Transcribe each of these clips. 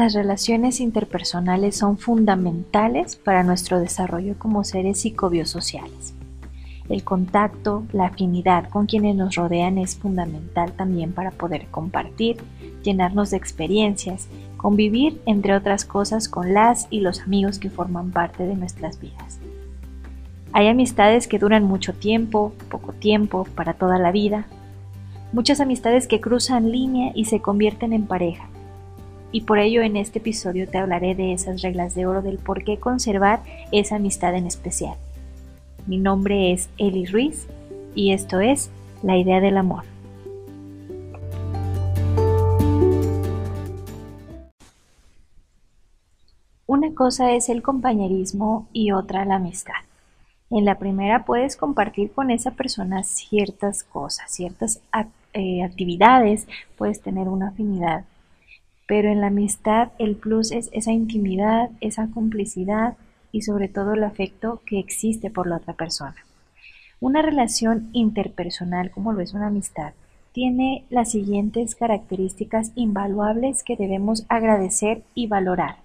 Las relaciones interpersonales son fundamentales para nuestro desarrollo como seres psicobiosociales. El contacto, la afinidad con quienes nos rodean es fundamental también para poder compartir, llenarnos de experiencias, convivir, entre otras cosas, con las y los amigos que forman parte de nuestras vidas. Hay amistades que duran mucho tiempo, poco tiempo, para toda la vida. Muchas amistades que cruzan línea y se convierten en pareja y por ello en este episodio te hablaré de esas reglas de oro del por qué conservar esa amistad en especial. Mi nombre es Eli Ruiz y esto es La idea del amor. Una cosa es el compañerismo y otra la amistad. En la primera puedes compartir con esa persona ciertas cosas, ciertas eh, actividades, puedes tener una afinidad pero en la amistad el plus es esa intimidad, esa complicidad y sobre todo el afecto que existe por la otra persona. Una relación interpersonal como lo es una amistad tiene las siguientes características invaluables que debemos agradecer y valorar.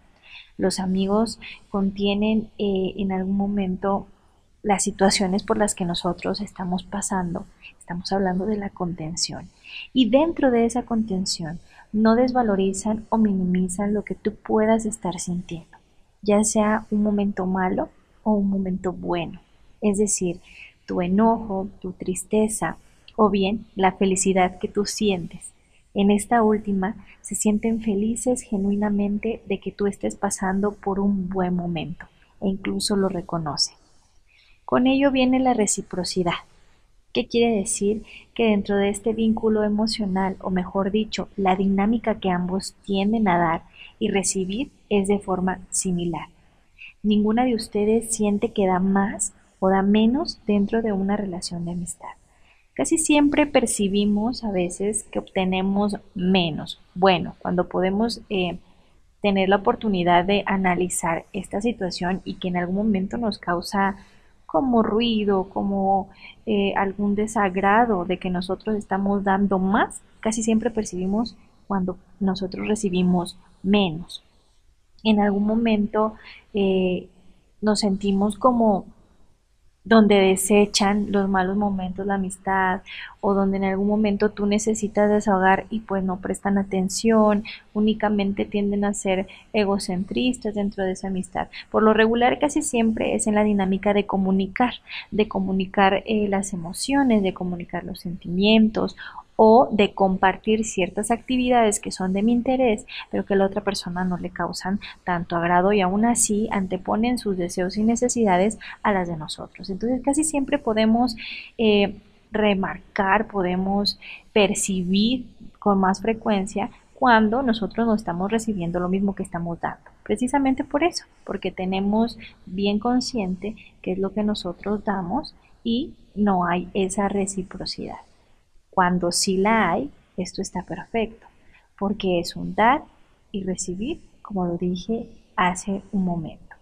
Los amigos contienen eh, en algún momento las situaciones por las que nosotros estamos pasando. Estamos hablando de la contención. Y dentro de esa contención no desvalorizan o minimizan lo que tú puedas estar sintiendo, ya sea un momento malo o un momento bueno, es decir, tu enojo, tu tristeza o bien la felicidad que tú sientes. En esta última se sienten felices genuinamente de que tú estés pasando por un buen momento e incluso lo reconocen. Con ello viene la reciprocidad ¿Qué quiere decir? Que dentro de este vínculo emocional, o mejor dicho, la dinámica que ambos tienden a dar y recibir es de forma similar. Ninguna de ustedes siente que da más o da menos dentro de una relación de amistad. Casi siempre percibimos a veces que obtenemos menos. Bueno, cuando podemos eh, tener la oportunidad de analizar esta situación y que en algún momento nos causa como ruido, como eh, algún desagrado de que nosotros estamos dando más, casi siempre percibimos cuando nosotros recibimos menos. En algún momento eh, nos sentimos como donde desechan los malos momentos, la amistad, o donde en algún momento tú necesitas desahogar y pues no prestan atención, únicamente tienden a ser egocentristas dentro de esa amistad. Por lo regular casi siempre es en la dinámica de comunicar, de comunicar eh, las emociones, de comunicar los sentimientos o de compartir ciertas actividades que son de mi interés, pero que a la otra persona no le causan tanto agrado y aún así anteponen sus deseos y necesidades a las de nosotros. Entonces casi siempre podemos eh, remarcar, podemos percibir con más frecuencia cuando nosotros no estamos recibiendo lo mismo que estamos dando. Precisamente por eso, porque tenemos bien consciente qué es lo que nosotros damos y no hay esa reciprocidad. Cuando sí la hay, esto está perfecto, porque es un dar y recibir, como lo dije hace un momento.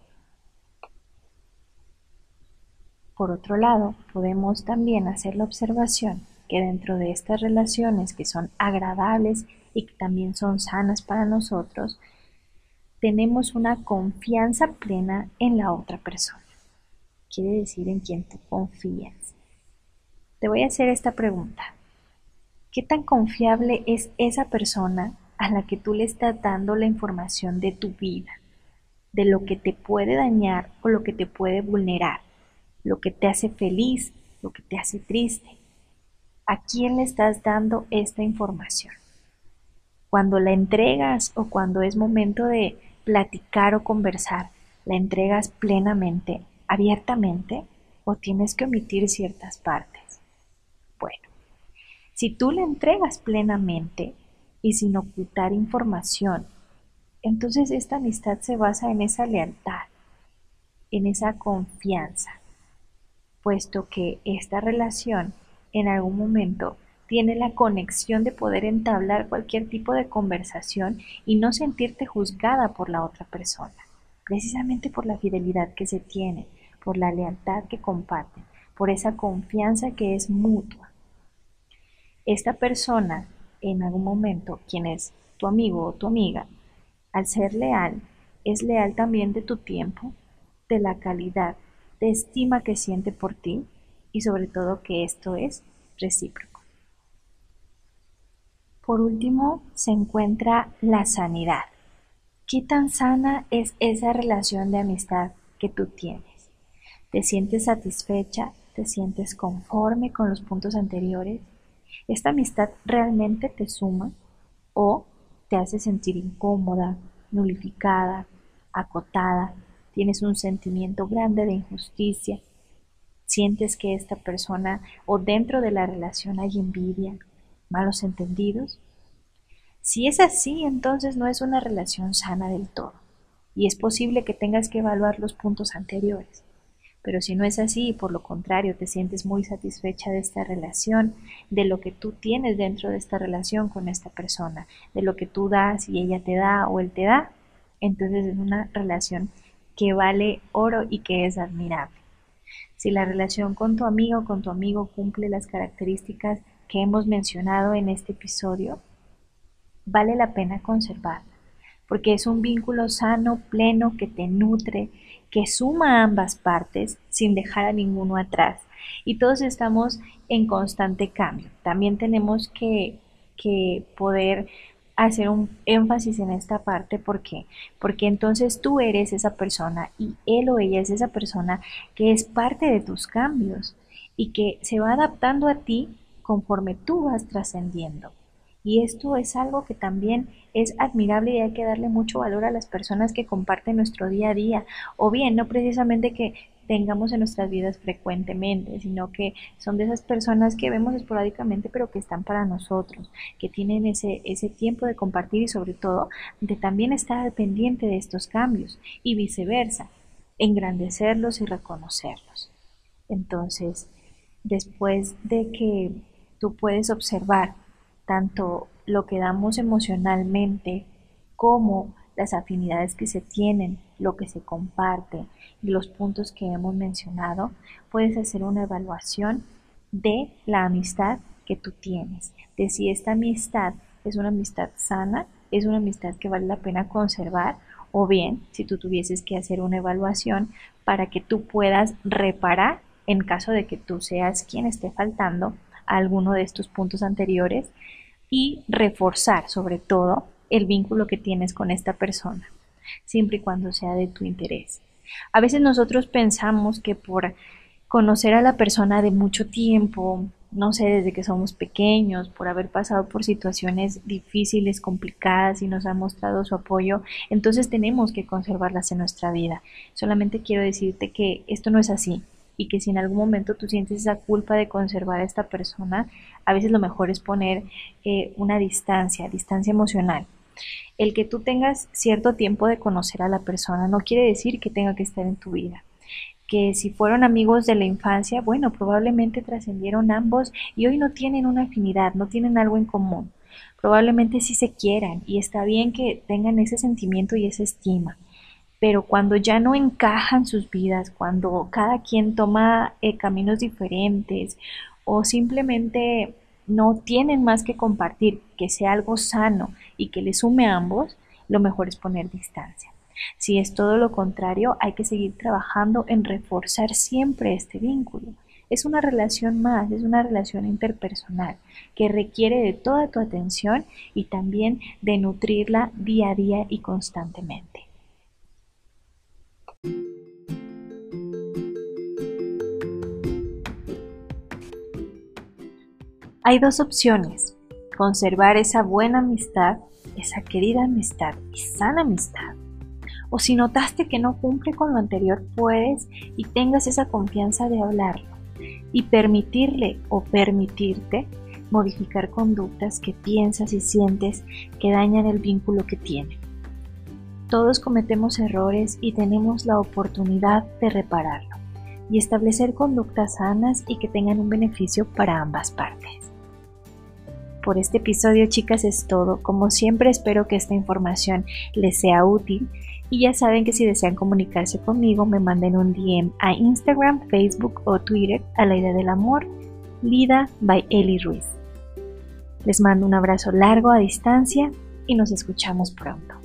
Por otro lado, podemos también hacer la observación que dentro de estas relaciones que son agradables y que también son sanas para nosotros, tenemos una confianza plena en la otra persona. Quiere decir en quien tú confías. Te voy a hacer esta pregunta. ¿Qué tan confiable es esa persona a la que tú le estás dando la información de tu vida, de lo que te puede dañar o lo que te puede vulnerar, lo que te hace feliz, lo que te hace triste? ¿A quién le estás dando esta información? Cuando la entregas o cuando es momento de platicar o conversar, ¿la entregas plenamente, abiertamente o tienes que omitir ciertas partes? Si tú le entregas plenamente y sin ocultar información, entonces esta amistad se basa en esa lealtad, en esa confianza, puesto que esta relación en algún momento tiene la conexión de poder entablar cualquier tipo de conversación y no sentirte juzgada por la otra persona, precisamente por la fidelidad que se tiene, por la lealtad que comparten, por esa confianza que es mutua esta persona en algún momento, quien es tu amigo o tu amiga, Al ser leal, es leal también de tu tiempo, de la calidad, de estima que siente por ti y sobre todo que esto es recíproco. Por último, se encuentra la sanidad. ¿Qué tan sana es esa relación de amistad que tú tienes? ¿Te sientes satisfecha? ¿Te sientes conforme con los puntos anteriores? ¿Esta amistad realmente te suma o te hace sentir incómoda, nulificada, acotada? ¿Tienes un sentimiento grande de injusticia? ¿Sientes que esta persona o dentro de la relación hay envidia, malos entendidos? Si es así, entonces no es una relación sana del todo, y es posible que tengas que evaluar los puntos anteriores. Pero si no es así y por lo contrario te sientes muy satisfecha de esta relación, de lo que tú tienes dentro de esta relación con esta persona, de lo que tú das y ella te da o él te da, entonces es una relación que vale oro y que es admirable. Si la relación con tu amigo o con tu amigo cumple las características que hemos mencionado en este episodio, vale la pena conservarla, porque es un vínculo sano, pleno, que te nutre, que suma ambas partes sin dejar a ninguno atrás. Y todos estamos en constante cambio. También tenemos que, que poder hacer un énfasis en esta parte. ¿Por qué? Porque entonces tú eres esa persona y él o ella es esa persona que es parte de tus cambios y que se va adaptando a ti conforme tú vas trascendiendo. Y esto es algo que también es admirable y hay que darle mucho valor a las personas que comparten nuestro día a día. O bien, no precisamente que tengamos en nuestras vidas frecuentemente, sino que son de esas personas que vemos esporádicamente, pero que están para nosotros, que tienen ese, ese tiempo de compartir y sobre todo de también estar al pendiente de estos cambios y viceversa, engrandecerlos y reconocerlos. Entonces, después de que tú puedes observar tanto lo que damos emocionalmente como las afinidades que se tienen, lo que se comparte y los puntos que hemos mencionado, puedes hacer una evaluación de la amistad que tú tienes, de si esta amistad es una amistad sana, es una amistad que vale la pena conservar, o bien si tú tuvieses que hacer una evaluación para que tú puedas reparar en caso de que tú seas quien esté faltando alguno de estos puntos anteriores y reforzar sobre todo el vínculo que tienes con esta persona, siempre y cuando sea de tu interés. A veces nosotros pensamos que por conocer a la persona de mucho tiempo, no sé, desde que somos pequeños, por haber pasado por situaciones difíciles, complicadas y nos ha mostrado su apoyo, entonces tenemos que conservarlas en nuestra vida. Solamente quiero decirte que esto no es así y que si en algún momento tú sientes esa culpa de conservar a esta persona, a veces lo mejor es poner eh, una distancia, distancia emocional. El que tú tengas cierto tiempo de conocer a la persona no quiere decir que tenga que estar en tu vida. Que si fueron amigos de la infancia, bueno, probablemente trascendieron ambos y hoy no tienen una afinidad, no tienen algo en común. Probablemente sí se quieran y está bien que tengan ese sentimiento y esa estima pero cuando ya no encajan sus vidas, cuando cada quien toma eh, caminos diferentes o simplemente no tienen más que compartir, que sea algo sano y que le sume a ambos, lo mejor es poner distancia. Si es todo lo contrario, hay que seguir trabajando en reforzar siempre este vínculo. Es una relación más, es una relación interpersonal que requiere de toda tu atención y también de nutrirla día a día y constantemente. Hay dos opciones, conservar esa buena amistad, esa querida amistad y sana amistad. O si notaste que no cumple con lo anterior, puedes y tengas esa confianza de hablarlo y permitirle o permitirte modificar conductas que piensas y sientes que dañan el vínculo que tienen. Todos cometemos errores y tenemos la oportunidad de repararlo y establecer conductas sanas y que tengan un beneficio para ambas partes por este episodio, chicas, es todo. Como siempre, espero que esta información les sea útil. Y ya saben que si desean comunicarse conmigo, me manden un DM a Instagram, Facebook o Twitter a la idea del amor, Lida by Eli Ruiz. Les mando un abrazo largo a distancia y nos escuchamos pronto.